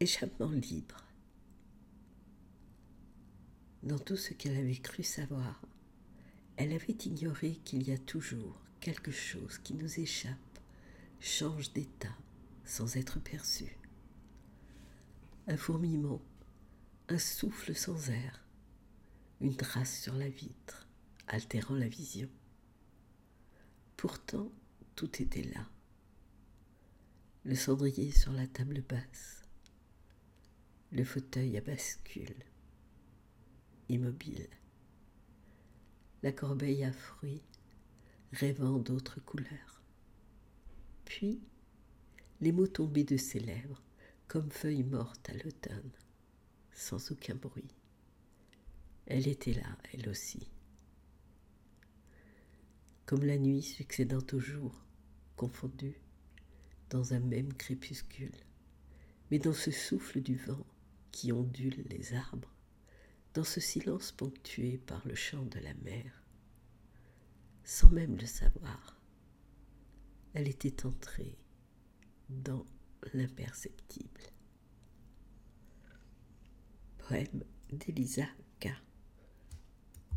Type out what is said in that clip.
échappement libre. Dans tout ce qu'elle avait cru savoir, elle avait ignoré qu'il y a toujours quelque chose qui nous échappe, change d'état sans être perçu. Un fourmillement, un souffle sans air, une trace sur la vitre, altérant la vision. Pourtant, tout était là. Le cendrier sur la table basse, le fauteuil à bascule, immobile, la corbeille à fruits, rêvant d'autres couleurs. Puis, les mots tombaient de ses lèvres, comme feuilles mortes à l'automne, sans aucun bruit. Elle était là, elle aussi. Comme la nuit succédant au jour, confondue, dans un même crépuscule, mais dans ce souffle du vent qui ondule les arbres, dans ce silence ponctué par le chant de la mer, sans même le savoir, elle était entrée dans l'imperceptible. Poème d'Elisa